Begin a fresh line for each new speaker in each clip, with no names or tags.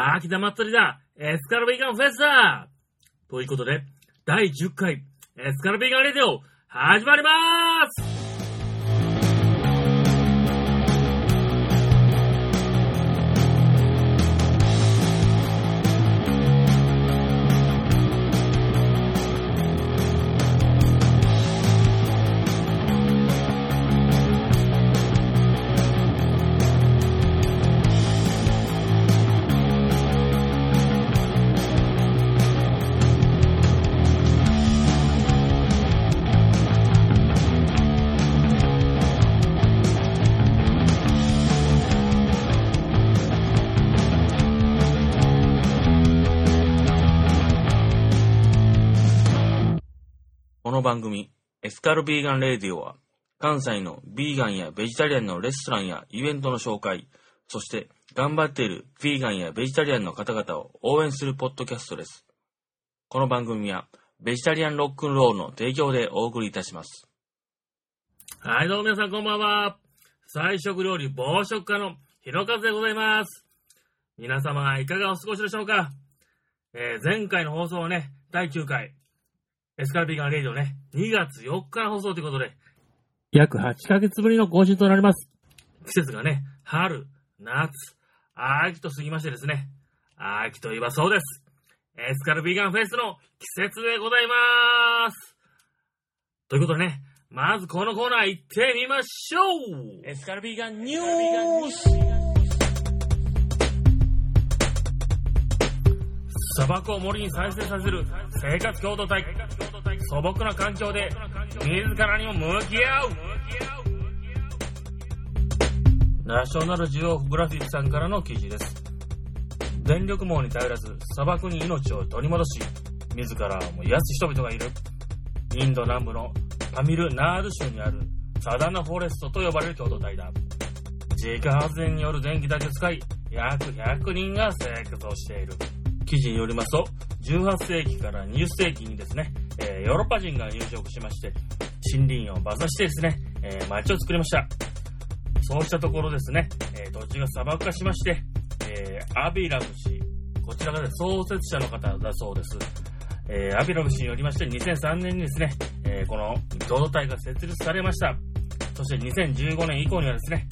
秋田祭りだ。エスカルビーガンフェスだ。ということで、第10回エスカルビーガンレディオ始まります
の番組、エスカルビーガンレディオは、関西のビーガンやベジタリアンのレストランやイベントの紹介、そして頑張っているビーガンやベジタリアンの方々を応援するポッドキャストです。この番組は、ベジタリアンロックンロールの提供でお送りいたします。
はい、どうも皆さんこんばんは。菜食料理暴食家のひろかずでございます。皆様いかがお過ごしでしょうかえー前回の放送はね、第9回、エシカルビーガンレイディオね、2月4日の放送ということで、約8ヶ月ぶりの更新となります。季節がね、春、夏、秋と過ぎましてですね、秋といえばそうです。エシカルビーガンフェスの季節でございます。ということでね、まずこのコーナー行ってみましょう
エシカルビーガンニュース
砂漠を森に再生させる生活共同体。素朴な環境で自らにも向き合う。ナショナルジオグラフィックさんからの記事です。電力網に頼らず砂漠に命を取り戻し自らを癒す人々がいる。インド南部のタミルナード州にあるサダナフォレストと呼ばれる共同体だ。自家発電による電気だけ使い約100人が生活をしている。記事によりますと、18世紀から20世紀にですね、えーヨーロッパ人が入植しまして、森林をバザしてですね、えー町を作りました。そうしたところですね、えー土地が砂漠化しまして、えーアビラム氏、こちらが、創設者の方だそうです。えーアビラム氏によりまして、2003年にですね、えーこの共同体が設立されました。そして2015年以降にはですね、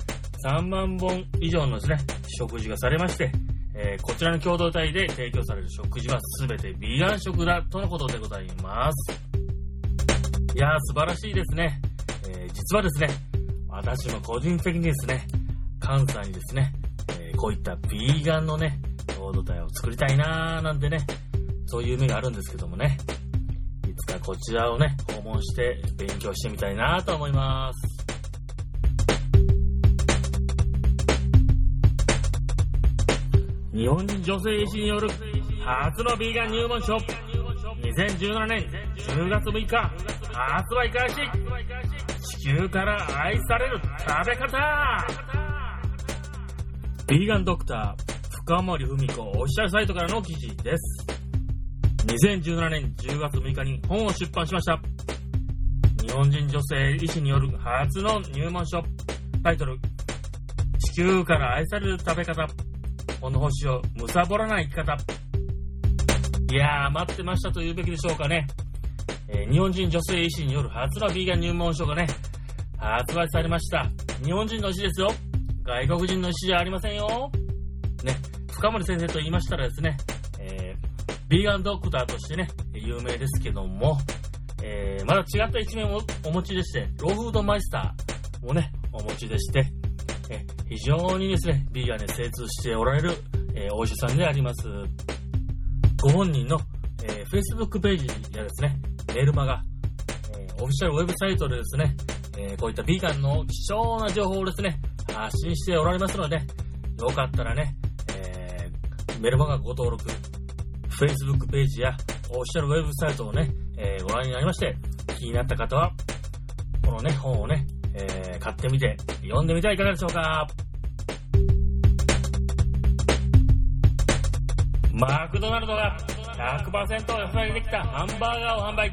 3万本以上のですね、食事がされまして、えーこちらの共同体で提供される食事は全てビーガン食だとのことでございます。いやー素晴らしいですね。えー実はですね、私も個人的にですね、関西にですね、えーこういったビーガンのね、共同体を作りたいなーなんてね、そういう夢があるんですけどもね、いつかこちらをね、訪問して勉強してみたいなと思います。日本人女性医師による初のビーガン入門書。2017年10月6日発売開始。地球から愛される食べ方。ビーガンドクター深森文子オフィシャルサイトからの記事です。2017年10月6日に本を出版しました。日本人女性医師による初の入門書。タイトル地球から愛される食べ方。この星を貪らない生き方。いやー、待ってましたと言うべきでしょうかね。えー日本人女性医師による初のビーガン入門書がね、発売されました。日本人の医師ですよ。外国人の医師じゃありませんよ。ね、深森先生と言いましたらですね、えービーガンドクターとしてね、有名ですけども、えーまだ違った一面をお持ちでして、ローフードマイスターをね、お持ちでして、え非常にですね、ビーガンに精通しておられる、えーお医者さんであります。ご本人の、えー Facebook ページやですね、メルマガ、えーオフィシャルウェブサイトでですね、えこういったビーガンの貴重な情報をですね、発信しておられますので、よかったらね、えメルマガご登録、Facebook ページやオフィシャルウェブサイトをね、えご覧になりまして、気になった方は、このね、本をね、えー買ってみて、読んでみてはいかがでしょうか？マクドナルドが100%野菜でできたハンバーガーを販売。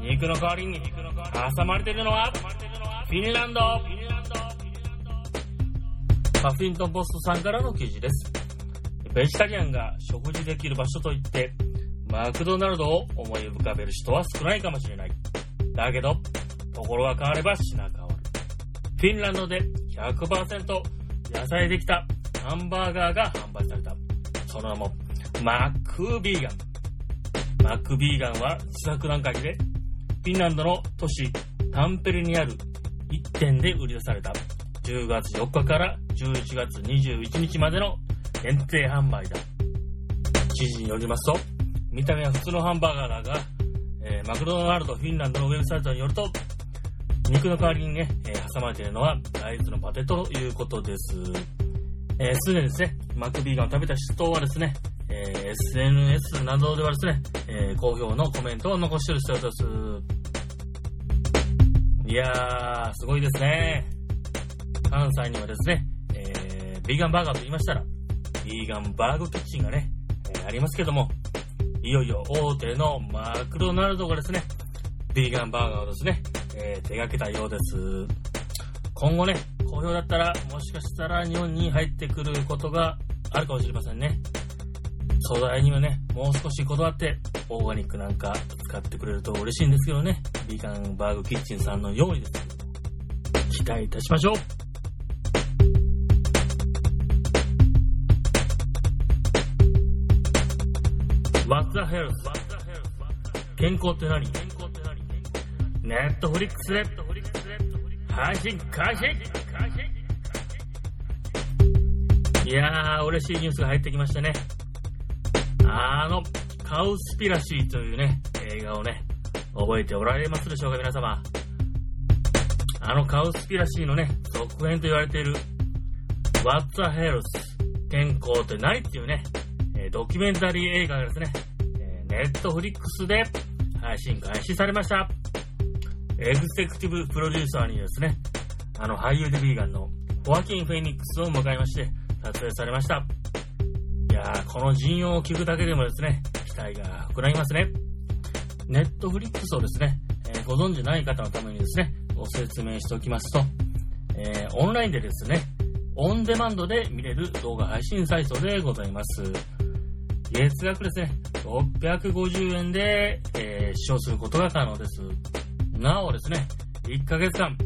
肉の代わりに挟まれているのは、フィンランド。パフィントンポストさんからの記事です。ベジタリアンが食事できる場所といって、マクドナルドを思い浮かべる人は少ないかもしれない。だけど、ところが変われば品変。フィンランドで100%野菜できたハンバーガーが販売された。その名も、マックビーガン。マックビーガンは試作段階で、フィンランドの都市タンペレにある1店で売り出された。10月4日から11月21日までの限定販売だ。記事によりますと、見た目は普通のハンバーガーだが、えーマクドナルドフィンランドのウェブサイトによると、肉の代わりにね、えー挟まれているのは大豆のパテということです。えーすでにですね、マックビーガンを食べた人はですね、えー SNS などではですね、えー好評のコメントを残している人です。いやー、すごいですね。関西にはですね、えービーガンバーガーと言いましたら、ビーガンバーグキッチンがね、えーありますけども、いよいよ大手のマクドナルドがですね、ビーガンバーガーをですね、えー手掛けたようです。今後ね、好評だったら、もしかしたら日本に入ってくることがあるかもしれませんね。素材にはね、もう少しこだわって、オーガニックなんか使ってくれると嬉しいんですけどね。ビーガンバーグキッチンさんのようにですね、期待いたしましょう。!WATS A HELF! 健康って何？ネットフリックスで配信開始いやー、嬉しいニュースが入ってきましたね。あの、カウスピラシーというね、映画をね、覚えておられますでしょうか、皆様。あのカウスピラシーのね、続編と言われている、What's the Health? 健康って何っていうね、ドキュメンタリー映画がですね、ネットフリックスで配信開始されました。エグゼクティブプロデューサーにですね、あの俳優でビーガンのホアキン・フェニックスを迎えまして撮影されました。いやー、この陣容を聞くだけでもですね、期待が膨らみますね。ネットフリックスをですね、えーご存知ない方のためにですね、ご説明しておきますと、えーオンラインでですね、オンデマンドで見れる動画配信サイトでございます。月額ですね、650円で、えー視聴することが可能です。なおですね、1ヶ月間、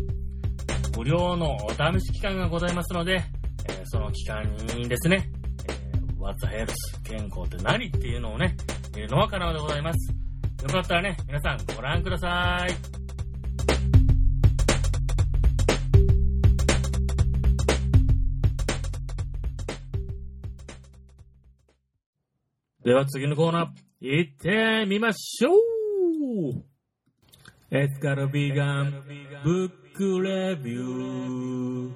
無料のお試し期間がございますので、えその期間にですね、えー What's Health 健康って何っていうのをね、見るのは可能でございます。よかったらね、皆さんご覧ください。では次のコーナー、行ってみましょうエスカルビーガンブックレビュー。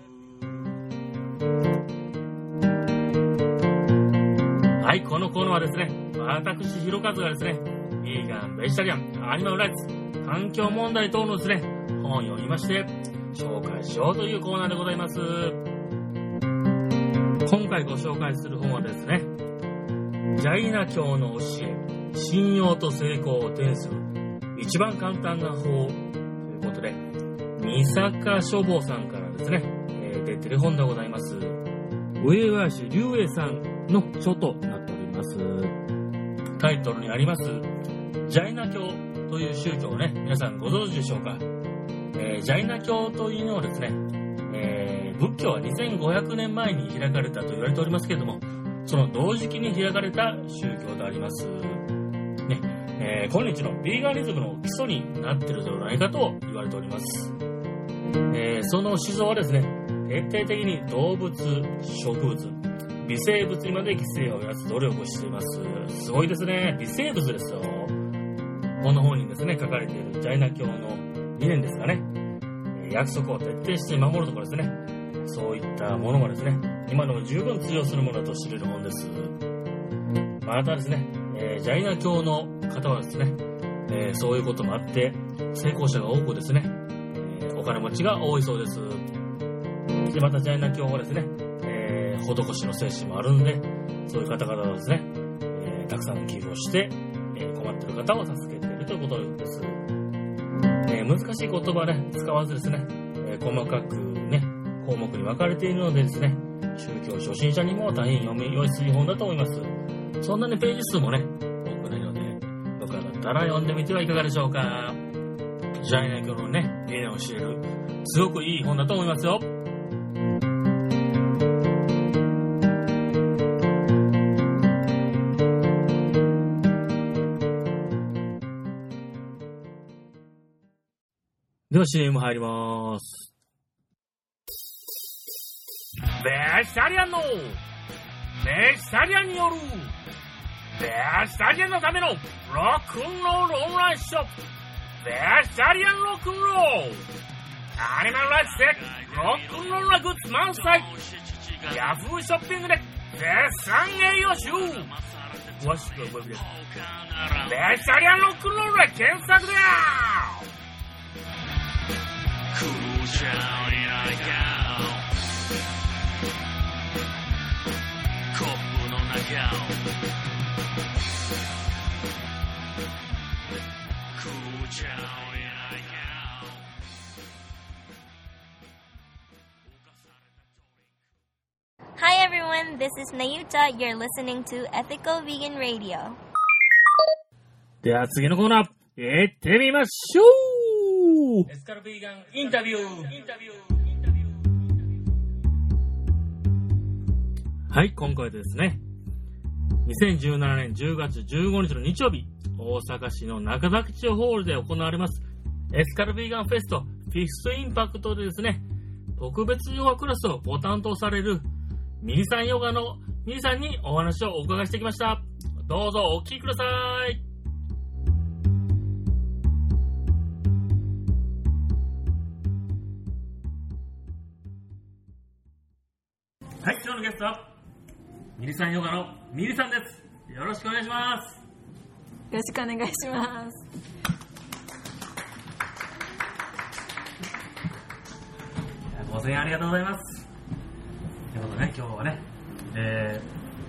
はい、このコーナーはですね、私、ひろかずがですね、ビーガン、ベジタリアン、アニマルライツ、環境問題等のですね、本を読みまして、紹介しようというコーナーでございます。今回ご紹介する本はですね、ジャイナ教の教え、信用と成功を呈する一番簡単な法ということで、三坂書房さんからですね、えー出てる本でございます。上林龍英さんの書となっております。タイトルにあります、ジャイナ教という宗教をね、皆さんご存知でしょうか、えージャイナ教というのはですね、えー仏教は2500年前に開かれたと言われておりますけれども、その同時期に開かれた宗教であります。えー今日のビーガニズムの基礎になってるのではないかと言われております。えーその思想はですね、徹底的に動物、植物、微生物にまで犠牲をやつ努力をしています。すごいですね。微生物ですよ。この本にですね、書かれているジャイナ教の理念ですかね。約束を徹底して守るところですね。そういったものがですね、今でも十分通用するものだと知れる本です。またですね、えージャイナ教の方はですね、えーそういうこともあって、成功者が多くですね、えーお金持ちが多いそうです。で、またジャイナ教はですね、え施しの精神もあるんで、そういう方々はですね、えたくさんの寄付をして、え困っている方を助けているということです。え難しい言葉ね、使わずですね、え細かくね、項目に分かれているのでですね、宗教初心者にも大変読みやすい本だと思います。そんなね、ページ数もね、多くないので、よかったら読んでみてはいかがでしょうか。ジャイナ教のね、理念を知れる、すごくいい本だと思いますよ。では CM 入ります。ベジタリアンのベジタリアンによるベジタリアンのためのロックンロールオンラインショップベジタリアンロックンロールアニマルライフでロックンロールなグッズ満載ヤフーショッピングで絶賛栄養集詳しくはウェブでベジタリアンロックンロールで検索だ
Cool down in a gown コップの中を
this is Nayuta. You're listening to Ethical Vegan Radio.
では次のコーナー、行ってみましょうエスカルビーガンインタビューはい、今回ですね、2017年10月15日の日曜日、大阪市の中崎町ホールで行われます、エスカルビーガンフェストフィフスインパクトでですね、特別ヨガクラスをご担当されるミリさんヨガのミリさんにお話をお伺いしてきました。どうぞお聞きください。はい、今日のゲストは、ミリさんヨガのミリさんです。よろしくお願いします。
よろしくお願いします。
ご声援ありがとうございます。ね、今日はね、え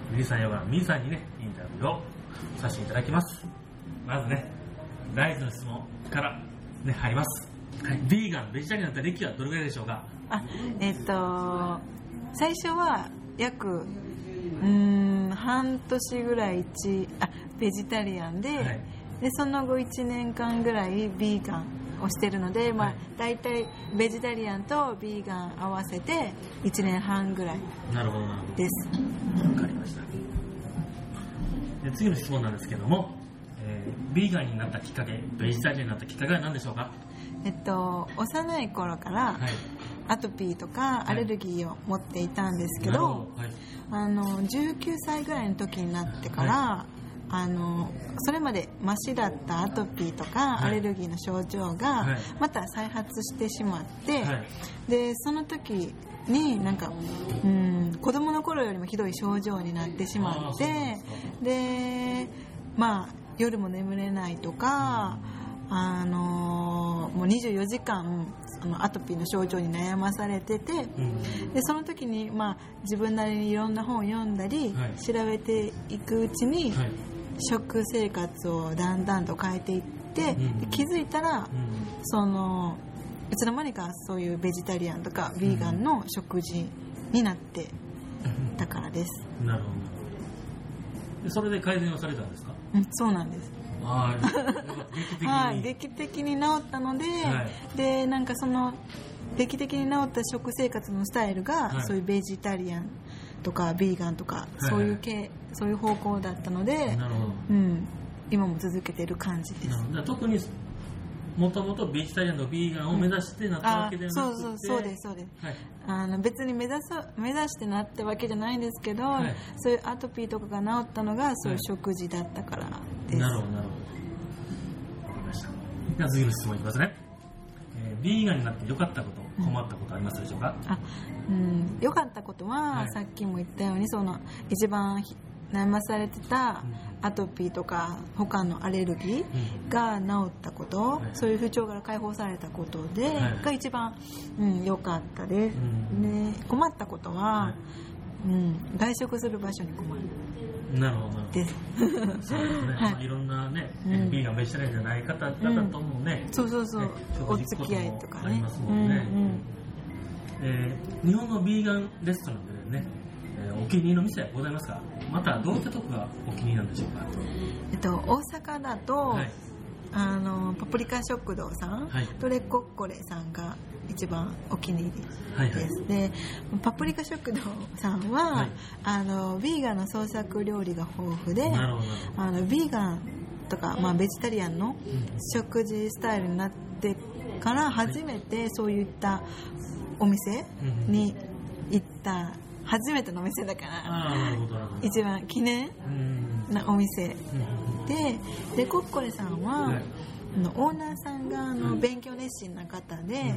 ー、ミリさんヨガのミリさんにね、インタビューをさせていただきます。まずね、第一の質問から、ね、入ります。はい、ビーガン、ベジタリアンだった歴はどれぐらいでしょうか？
あ、えっと、最初は約、うーん、半年ぐらい一、あ、ベジタリアンで、
はい
で、その後1年間ぐらいビーガンをしてるので、ま
はい
あ、大体ベジタリアンとビーガン合わせて1年半ぐらい。です。
わかりました。で次の質問なんですけども、えー、ビーガンになったきっかけ、ベジタリアンになったきっかけは何でしょうか？
えっと、幼い頃から
はい。
アトピーとかアレルギーを持っていたんですけど。
はい。
あの19歳ぐらいの時になってから、あのそれまでマシだったアトピーとか、
はい
アレルギーの症状が
はい
また再発してしまって、
はい。
でその時になんか、うん、子供の頃よりもひどい症状になってしまって
で
まあ夜も眠れないとか、あのもう24時間そのアトピーの症状に悩まされてて、
うん。
でその時に、まあ、自分なりにいろんな本を読んだり、
はい
調べていくうちに、
はい。
食生活をだんだんと変えていって、
うん。
で気づいたら
うん。
そのいつの間にかそういうベジタリアンとかビーガンの食事になってたからです、
なるほど。でそれで改善をされたんですか？
うん、そうなんです。
はい劇的に
治ったので、
はい。
でなんかその劇的に治った食生活のスタイルが、
はい。
そういうベジタリアンとかビーガンとか、
い
そういう系そういう方向だったので、
なるほど。
うん、今も続けてる感じです。
特にもともとベジタリアンとビーガンを目指してなったわ
あ
けではなくて、
そうそうそうですそうです。
はい、
あの別に目指そう目指してなったわけじゃないんですけど、
はい。
そういうアトピーとかが治ったのがそういう食事だったからです、
なるほどなるほど。わかりました。では次の質問いきますね、えービーガンになって良かったこと困ったことありますでしょうか、
あうん良かったことは、
はい。
さっきも言ったようにその一番ひ悩まされてたアトピーとか他のアレルギーが治ったこと、
はい。
そういう不調から解放されたことで、
はい。
が一番うん良、かったです、
うん。
で困ったことは、
は
うん、外食する場所に困る。
いなるほど
です。
そうですね、
はい。
まあ、いろんなね、
うん。
ビーガンベジタリアンじゃない方々ともね、
そうそうそう、
ね。
お付き合いとかね。
ありますもん。ねえー日本のビーガンレストランでね
お気に入りの店はございますか？またどういったとこがお気に入りなんでしょうか？
えっと、大阪だと、
はい
あのパプリカ食堂さん、
はい。
トレコッコレさんが一番お気に入り
はいはい。
です、でパプリカ食堂さんは、
はい。
あのビーガンの創作料理が豊富であのビーガンとか、まあ、ベジタリアンの
うん。
食事スタイルになってから初めてそういったお店
うん。
に行った初めてのお店だから一番記念
うん。
なお店。
うん。
ででコッコレさんは、のオーナーさんがあの勉強熱心な方で、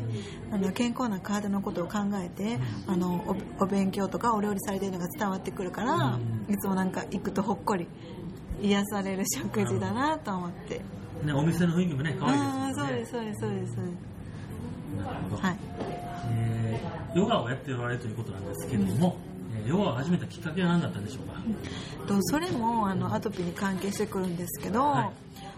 あの健康な体のことを考えて、あのおお勉強とかお料理されてるのが伝わってくるから、
うん。
いつもなんか行くとほっこり癒される食事だなと思って、
ね、お店の雰囲気もね可愛いですね。
そうですそうですそうです。はい
えーヨガをやっておられるということなんですけれども、えーヨガを始めたきっかけは何だったんでしょうか、
とそれもあのアトピーに関係してくるんですけど、
はい。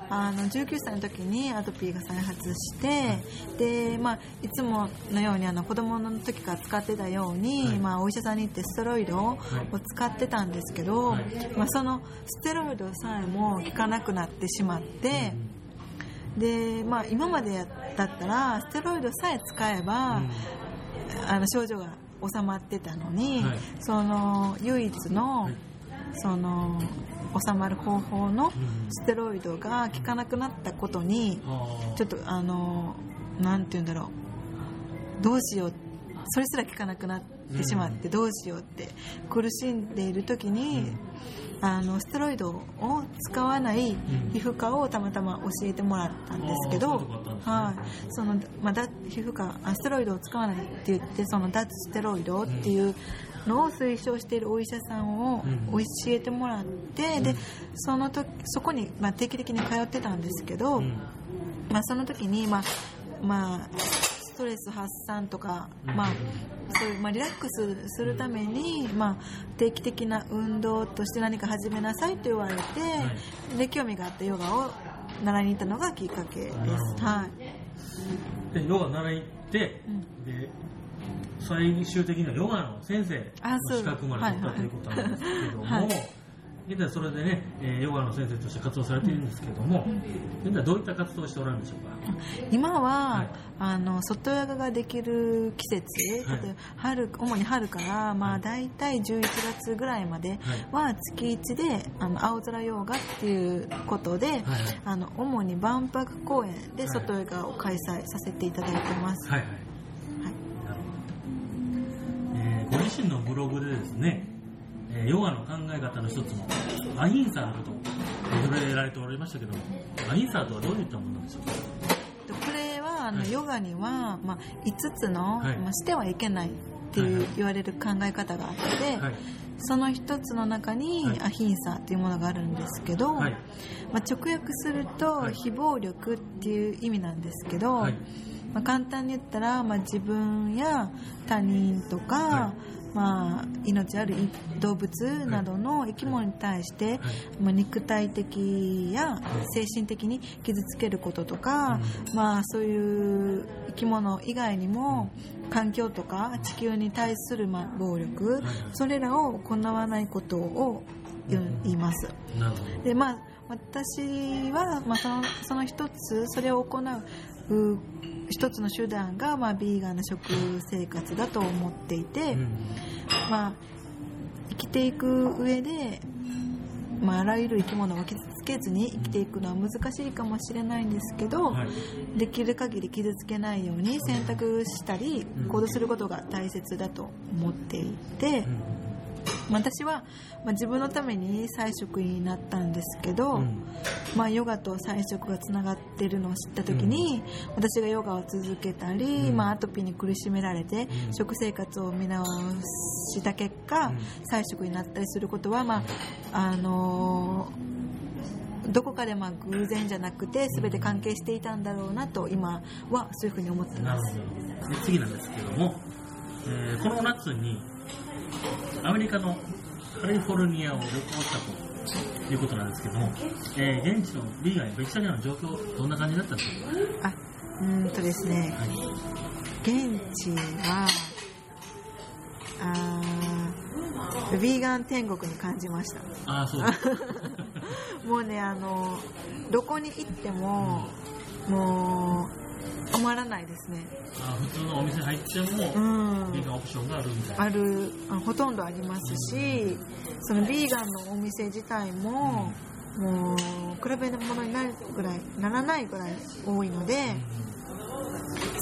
あの19歳の時にアトピーが再発してで、まあ、いつものようにあの子供の時から使ってたように、
はい。
まあ、お医者さんに行ってステロイドを
はい。
使ってたんですけど、
はい。
まあ、そのステロイドさえも効かなくなってしまって、でまあ、今までだったらステロイドさえ使えば、あの症状が収まってたのに、
はい。
その唯一の、
はい。
その収まる方法の
うん。
ステロイドが効かなくなったことにちょっとあのなんて言うんだろう。どうしよう。それすら効かなくなってしまってどうしようって苦しんでいる時にあのステロイドを使わない皮膚科をたまたま教えてもらったんですけど、はい、そのまあ、だ皮膚科あステロイドを使わないって言ってその脱ステロイドっていうのを推奨しているお医者さんを
うん
教えてもらって、でその時そこに、まあ、定期的に通ってたんですけど、
うん。
まあ、その時に、まあまあ、ストレス発散とか、
うん。
まあそういうまあ、リラックスするために、まあ、定期的な運動として何か始めなさいと言われて、で興味があったヨガを習いに行ったのがきっかけです。はい。
でヨガ習いに行って、
うん。
で最終的にはヨガの先生の資格まで取ったということなんですけども、
はい
現在それでね、えーヨガの先生として活動されているんですけども、現在どういった活動をしておられるんでしょうか？
今は、
はい。
あの外ヨガができる季節、
はい。
春主に春から、まあ、大体11月ぐらいまでは月1であの青空ヨガっていうことで、
はい
あの主に万博公園で外ヨガを開催させていただいてます、
はいはい。えーご自身のブログでですね、えーヨガの考え方の一つのアヒンサーのことを触れられておりましたけどもアヒンサーとはどういったものなんでしょうか？
でこれはあの、
はい。
ヨガには、まあ、5つの、
はい。
まあ、してはいけないっていう
はいはい
言われる考え方があって、
はい
その一つの中に、
はい。
アヒンサーっていうものがあるんですけど、
はい。
まあ、直訳すると、
はい。
非暴力っていう意味なんですけど、
はい。
まあ、簡単に言ったら、まあ、自分や他人とか、
は
まあ、命ある動物などの生き物に対して、
はい。
まあ、肉体的や精神的に傷つけることとか、まあ、そういう生き物以外にも環境とか地球に対するまあ暴力、
はい。
それらを行わないことを言います。でまあ私は、まあ、そのその一つそれを行うう一つの手段が、まあ、ビーガンな食生活だと思っていて、
うん。
まあ、生きていく上で、まあ、あらゆる生き物を傷つけずに生きていくのは難しいかもしれないんですけど、
はい。
できる限り傷つけないように選択したり
うん
行動することが大切だと思っていて、
うん
まあ私は、まあ、自分のために菜食になったんですけど、
うん。
まあ、ヨガと菜食がつながってるのを知った時に、私がヨガを続けたり、
うん。
まあ、アトピーに苦しめられて、
うん。
食生活を見直した結果、
うん。
菜食になったりすることは、まああのーどこかでまあ偶然じゃなくて全て関係していたんだろうなと今はそういうふうに思ってます。
次なんですけども、えーこの夏にアメリカのカリフォルニアを旅行したということなんですけども、えー現地のビーガンやベジタリアンの状況どんな感じだったんでしょうか？
あうーんとですね。
はい。
現地はあービーガン天国に感じました。
ああ、そうです。
もうねあのどこに行ってももう止まらないですね。
あー普通のお店入っても、
う
ビー
ん
ガンオプションがあるみたいな。
あるあほとんどありますしそのビーガンのお店自体ももう比べるものになるぐらいならないぐらい多いので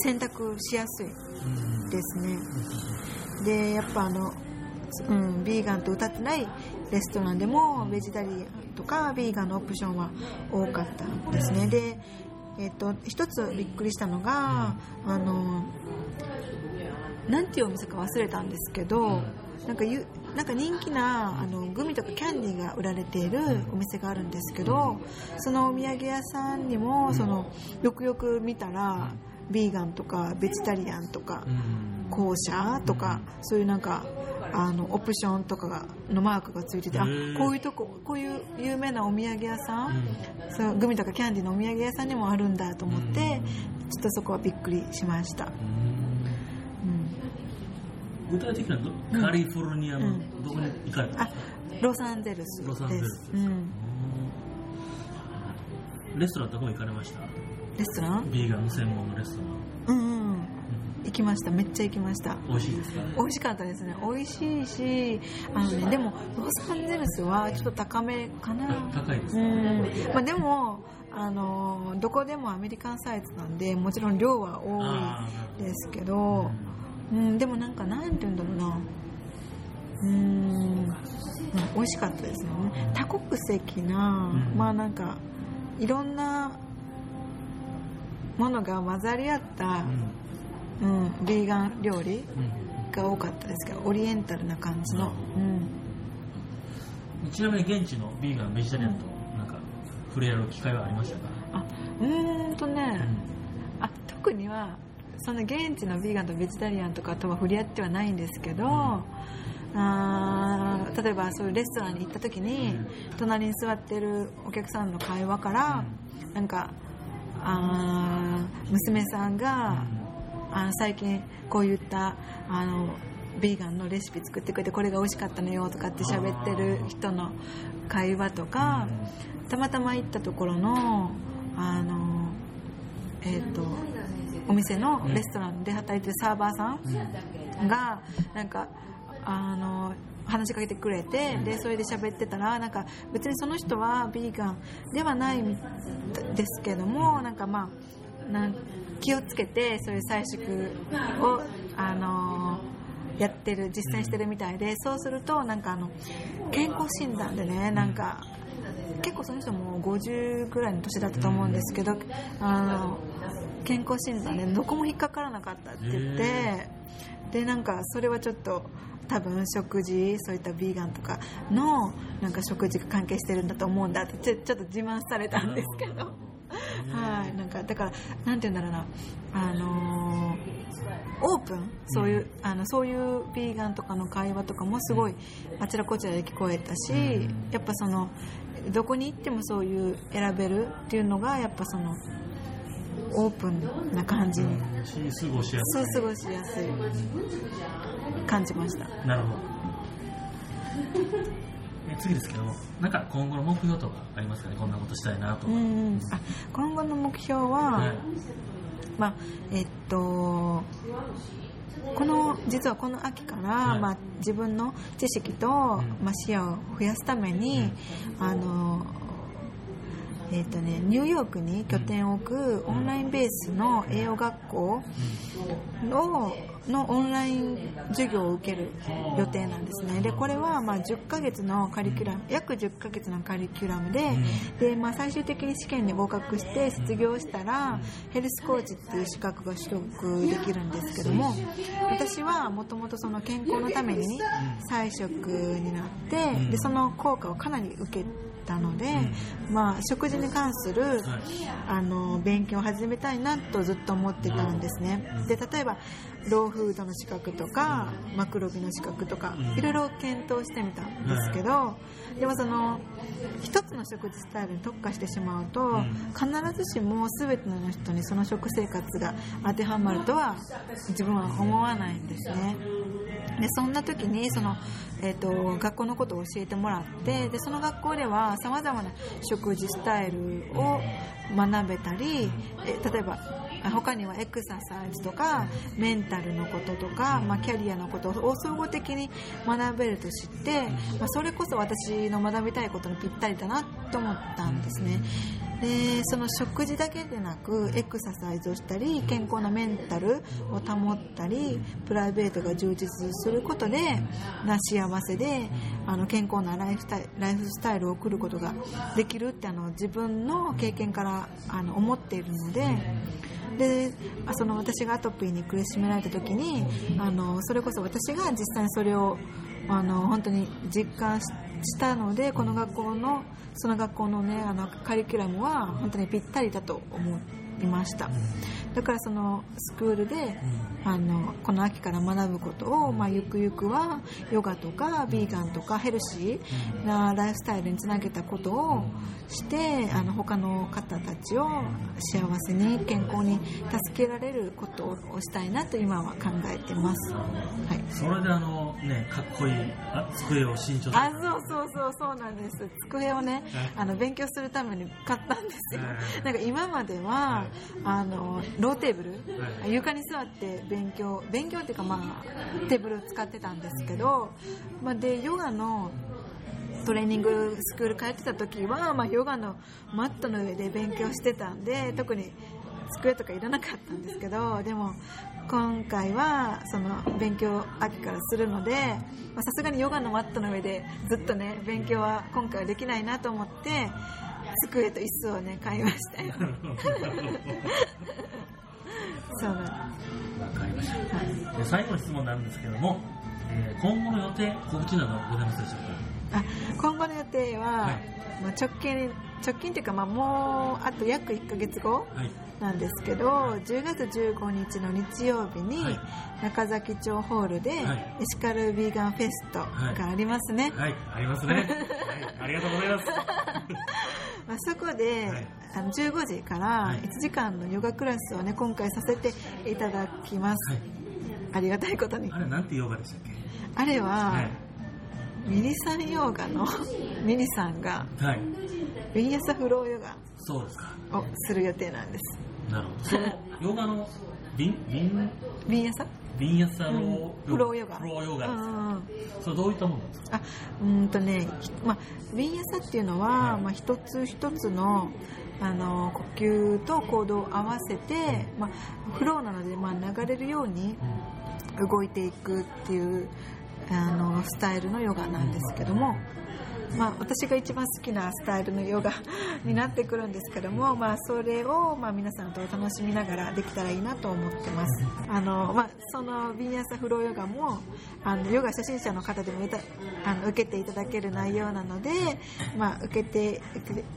選択しやすい
うん。
ですねでやっぱあの、うん、ビーガンと歌ってないレストランでもベジタリアンとかビーガンのオプションは多かったですね。でえっと一つびっくりしたのが、あのなんていうお店か忘れたんですけど、なんかゆなんか人気なあのグミとかキャンディーが売られているお店があるんですけど、そのお土産屋さんにも、そのよくよく見たら、ビーガンとかベジタリアンとか、
うん。
校舎とかそういうなんかあのオプションとかがのマークがついててあこういうとここういう有名なお土産屋さん、そうグミとかキャンディーのお土産屋さんにもあるんだと思って、ちょっとそこはびっくりしました、うん、
具体的にはどカリフォルニアのどこに行かれたん
あ
ですか、
ロサンゼルス
ロサンゼルス
うん、
レストランどこ行かれました？
レストラン？
ビーガンの専門のレストラン。
うんうん行きました。めっちゃ行きました。
美味しいですか？
美味しかったですね。美味しいしあのねでもロサンゼルスはちょっと高めかな。
高いですか？
うん。まあ、でもあのどこでもアメリカンサイズなんでもちろん量は多
あ
いですけど、うん、でもなんかなんて言うんだろうな。うん、うん、美味しかったですよね。多国籍な、
うん。
まあなんかいろんなものが混ざり合った
ー、うん。
うん、ビーガン料理
うん。
が多かったですけどオリエンタルな感じの、うん、
ちなみに現地のビーガン、ベジタリアンとなんか触れ合う機会はありましたか、
あうーんとね、あ特にはその現地のビーガンとベジタリアンとかとは触れ合ってはないんですけど、あー例えばそういうレストランに行った時に、隣に座ってるお客さんの会話から、なんかあー娘さんが、あの最近こういったあのビーガンのレシピ作ってくれてこれが美味しかったのよとかって喋ってる人の会話とか、たまたま行ったところのあのえっ、とお店のレストランで働いてるサーバーさんがなんかあの話しかけてくれてでそれで喋ってたらなんか別にその人はビーガンではないみですけどもなんかまあなん気をつけてそういう採食をあのやってる実践してるみたいでそうするとなんかあの健康診断でねなんか結構その人も50ぐらいの年だったと思うんですけどあの健康診断でどこも引っかからなかったって言ってでなんかそれはちょっと多分食事そういったビーガンとかのなんか食事が関係してるんだと思うんだってちょっと自慢されたんですけどはいなんかだからなんて言うんだろうなあのーオープンそういう、あのそういうビーガンとかの会話とかもすごいあちらこちらで聞こえたし、やっぱそのどこに行ってもそういう選べるっていうのがやっぱそのオープンな感じ。に、
し過ごしやす
そう過ごしやすい。感じました。
い。なるほど。え次ですけども、なんか今後の目標とかありますかね？こんなことしたいなとか。
うんうんあ今後の目標は、
はい。
まあえっとこの実はこの秋から、
はい。
まあ、自分の知識と、まあ、視野を増やすために、あのえっとね、ニューヨークに拠点を置くオンラインベースの栄養学校ののオンライン授業を受ける予定なんですね。でこれはまあ10ヶ月のカリキュラム約10ヶ月のカリキュラムでで、まあ、最終的に試験に合格して卒業したらヘルスコーチっていう資格が取得できるんですけども私はもともとその健康のために菜食になってでその効果をかなり受けたので、まあ、食事に関する
はい。
あの勉強を始めたいなとずっと思ってたんですね。で例えばローフードの資格とかマクロビの資格とかいろいろ検討してみたんですけどでもその一つの食事スタイルに特化してしまうと必ずしも全ての人にその食生活が当てはまるとは自分は思わないんですね。でそんな時にその、えー、と学校のことを教えてもらってでその学校ではさまざまな食事スタイルを学べたりえ例えば他にはエクササイズとかメンタルのこととか、まあ、キャリアのことを総合的に学べると知って、まあ、それこそ私の学びたいことにぴったりだなと思ったんですねでその食事だけでなくエクササイズをしたり健康なメンタルを保ったりプライベートが充実することでな幸せであの健康なライフスタイルライフスタイルを送ることができるってあの自分の経験からあの思っているので。であその私がアトピーに苦しめられた時にあのそれこそ私が実際にそれをあの本当に実感したのでこの学校のその学校のねあのカリキュラムは本当にぴったりだと思いました。だからそのスクールであのこの秋から学ぶことを、まあ、ゆくゆくはヨガとかビーガンとかヘルシーなライフスタイルにつなげたことをしてあの他の方たちを幸せに健康に助けられることをしたいなと今は考えてます、はい、
それであのねかっこいいあ机を新調
あそうそうそうそうなんです。机をねあの勉強するために買ったんですよ。
はい
なんか今まではあのローテーブル？
はい。
床に座って勉強勉強っていうかまあテーブルを使ってたんですけど、まあ、でヨガのトレーニングスクール通ってた時は、まあ、ヨガのマットの上で勉強してたんで特に机とかいらなかったんですけどでも今回はその勉強を秋からするのでまあさすがにヨガのマットの上でずっとね勉強は今回はできないなと思って机と椅子をね買いました。よそう。
かりました。で最後の質問なんですけども、えー今後の予定、告知などございますでしょう
あ今後の予定は、
はい。
まあ、直近直近というか、まあ、もうあと約1ヶ月後
かはい。
なんですけど10月15日の日曜日に
はい。
中崎町ホールで
はい。
エシカルビーガンフェストがありますね、
はい、ありますね。はい、ありがとうございます。
まあ、そこで、
はい
あの15時から
はい
1時間のヨガクラスをね今回させていただきます、
はい。
ありがたいことに
あれ、なんてヨガでしたっけ？
あれは、
はい。
ミニさんヨガの ミニさんが
はい。
ビンヤサフローヨガ
そうですか。
をする予定なんです
なるほど。その、ヨガの、ビン、ビン、
ビンヤサ
ビンヤサロ
フローヨガ。
フローヨガです。
うんうんうん。
それどういったものなんですか？
あうーんとね、ひまあ、ビンヤサっていうのは、
はい。
まあ、一つ一つのあの呼吸と行動を合わせて、まあ、フローなので、まあ、流れるように動いていくっていうあのスタイルのヨガなんですけども、まあ、私が一番好きなスタイルのヨガになってくるんですけども、まあ、それを、まあ、皆さんと楽しみながらできたらいいなと思ってます。あの、まあ、そのビンヤサフローヨガもあのヨガ初心者の方でもあの受けていただける内容なので、まあ、受けて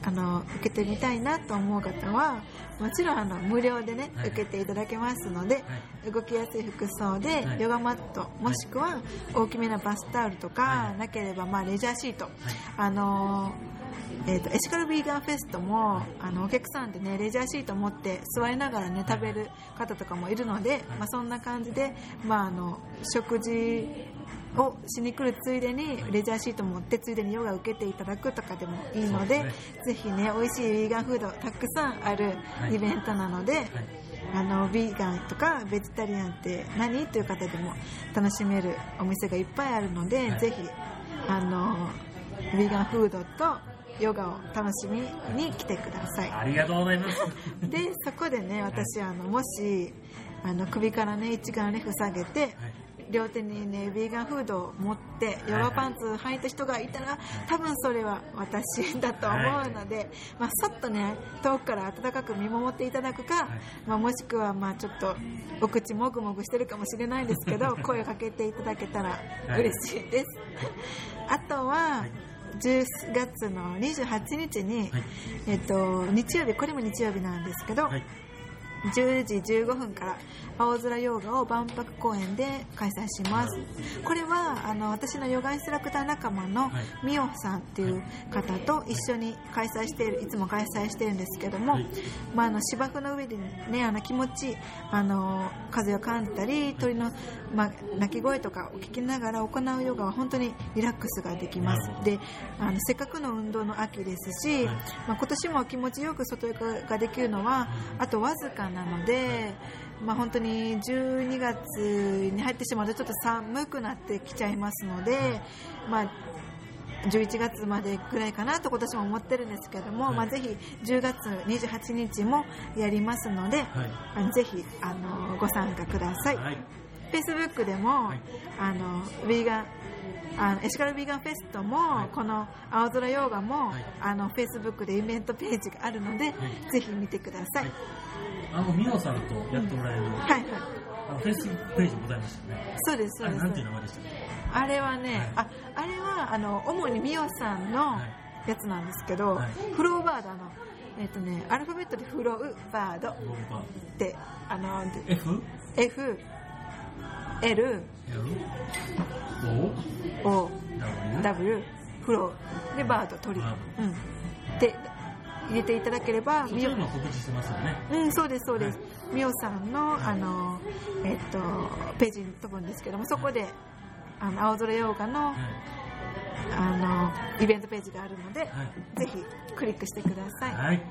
あの受けてみたいなと思う方はもちろんあの無料でね、
はい。
受けていただけますので、動きやすい服装で、
はい。
ヨガマットもしくは大きめなバスタオルとか、
はい。
なければまあレジャーシート、あのーえーとエシカルビーガンフェストもあのお客さんでねレジャーシート持って座りながらね食べる方とかもいるので、まあ、そんな感じで、まあ、あの食事をしに来るついでにレジャーシート持ってついでにヨガ受けていただくとかでもいいので
そうです
ぜひね美味しいヴィーガンフードたくさんある
はい
イベントなので、
はい。
あのビーガンとかベジタリアンって何？っていう方でも楽しめるお店がいっぱいあるので、
はい
ぜひあのビーガンフードとヨガを楽しみに来てください
ありがとうございます。
でそこでね私あのもしあの首からね一眼レフ下げて、
はい。
両手にねビーガンフードを持ってヨガパンツ履いた人がいたら多分それは私だと思うので、まあ、そっとね遠くから温かく見守っていただくか、まあ、もしくはまあちょっとお口もぐもぐしてるかもしれないんですけど 声をかけていただけたら嬉しいです。あとは10月の28日に、
はい。
えっと、日曜日これも日曜日なんですけど、
はい。
10時15分から青空ヨガを万博公園で開催します。これはあの私のヨガインストラクター仲間の
はい。
ミオさんっていう方と一緒に開催しているいつも開催しているんですけども、
はい。
まあ、あの芝生の上でねあの気持ちいいあの風を感じたり鳥の、まあ、鳴き声とかを聞きながら行うヨガは本当にリラックスができます。であのせっかくの運動の秋ですし、
はい。
まあ、今年も気持ちよく外ヨガができるのはあとわずかなので、まあ、本当に12月に入ってしまうとちょっと寒くなってきちゃいますので、まあ、11月までぐらいかなと今年も思ってるんですけども、
はい。
まあ、ぜひ10月28日もやりますので、
はい。
ぜひあのご参加ください。
はい。
Facebook でも、
はい。
あのヴィーガンあのエシカルヴィーガンフェストも、
はい。
この青空ヨガも、
はい。
あの Facebook でイベントページがあるので、ぜひ見てください。
はいあのミオさんとやっておられる、
はい、はい、
あのフェイスページございましたよね。
そうです、そうです。
あれなんていう名前でしたっけ？
あれはね、
はい。
ああれはあの主にミオさんの
はい。
やつなんですけど、
はい。
フローバードあのえっ、とねアルファベットでフローバードってあの
ー F?
F L
L O
O
W
フローでバード鳥、
バ
うん。で入れていただければ
そういうのを告知してますよね。
うん、そうです、そうです。みおさんの、あの、えっと、ページに飛ぶんですけども、そこで、あの、青空ヨガの、
はい。
あの、イベントページがあるので、
はい。
ぜひクリックしてください。
はい。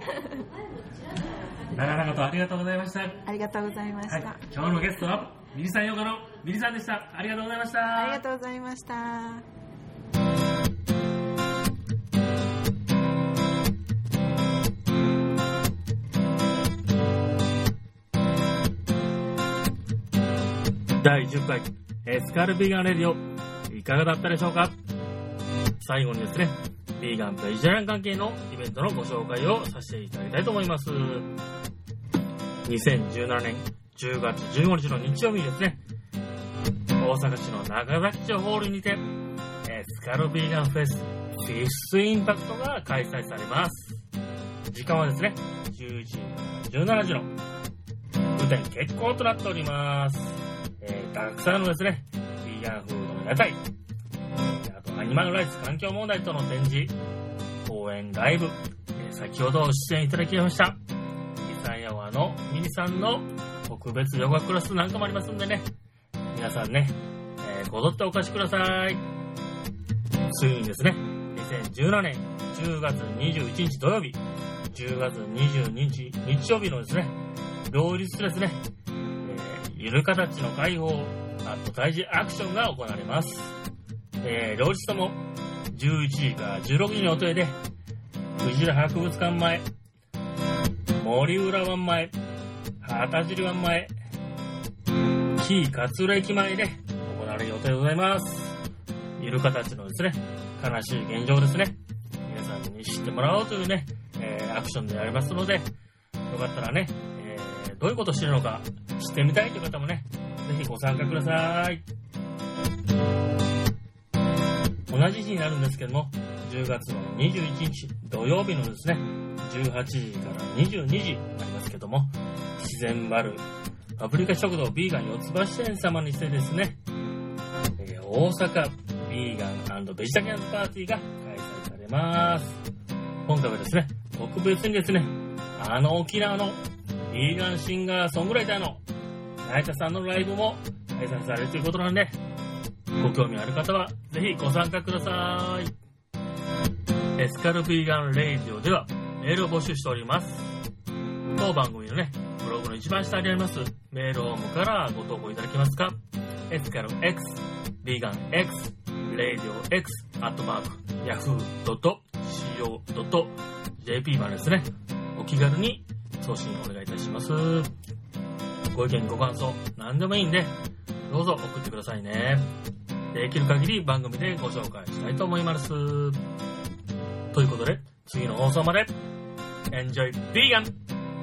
長々とありがとうございました。
ありがとうございました。
はい、今日のゲストはミリさんヨガのミリさんでした。ありがとうございました。
ありがとうございました。
第10回エスカルビーガンレディオいかがだったでしょうか？最後にですねビーガンベジタリアン関係のイベントのご紹介をさせていただきたいと思います。2017年10月15日の日曜日にですね大阪市の中崎町ホールにてエスカルビーガンフェスフィッスインパクトが開催されます。時間はですね11時17時の舞台結構となっております。えー、たくさんのですね、ビーガンフードの屋台、あとアニマルライツ環境問題との展示、講演ライブ、えー先ほど出演いただきました、リサンヤワのミニさんの特別ヨガクラスなんかもありますんでね、皆さんね、えー、ごぞってお貸しください。ついにですね、2017年10月21日土曜日、10月22日日曜日のですね、両日ですね、ゆる形の解放、あと胎児アクションが行われます。えー両日とも11時から16時の予定で、藤田博物館前、森浦湾前、旗尻湾前、紀伊勝浦駅前で行われる予定でございます。ゆる形のですね、悲しい現状ですね、皆さんに知ってもらおうというね、えーアクションでありますので、よかったらね、えーどういうことをしてるのか知ってみたいという方もね、ぜひご参加ください。同じ日になるんですけども、10月の21日土曜日のですね、18時から22時になりますけども、自然バルパプリカ食堂ビーガン四つ橋店様にしてですね、えー大阪ビーガンベジタリアンパーティーが開催されます。今回はですね、特別にですね、あの沖縄のビーガンシンガーソングライターの成田さんのライブも開催されるということなんで、ご興味ある方はぜひご参加ください。エシカルビーガンレイディオではメールを募集しております。当番組のね、ブログの一番下にありますメールフォームからご投稿いただけますかエスカル X、ビーガン X、レイディオ X、アットマーク、yahoo.co.jp までですね、お気軽に送信お願いいたします。ご意見、ご感想、何でもいいんで、どうぞ送ってくださいね。できる限り番組でご紹介したいと思います。ということで、次の放送まで、Enjoy Vegan!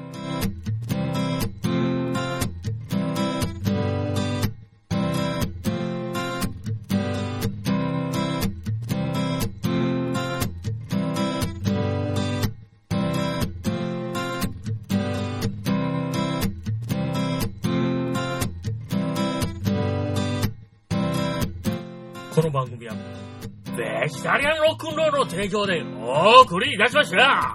「ロックンロールの提供でお送りいたしました。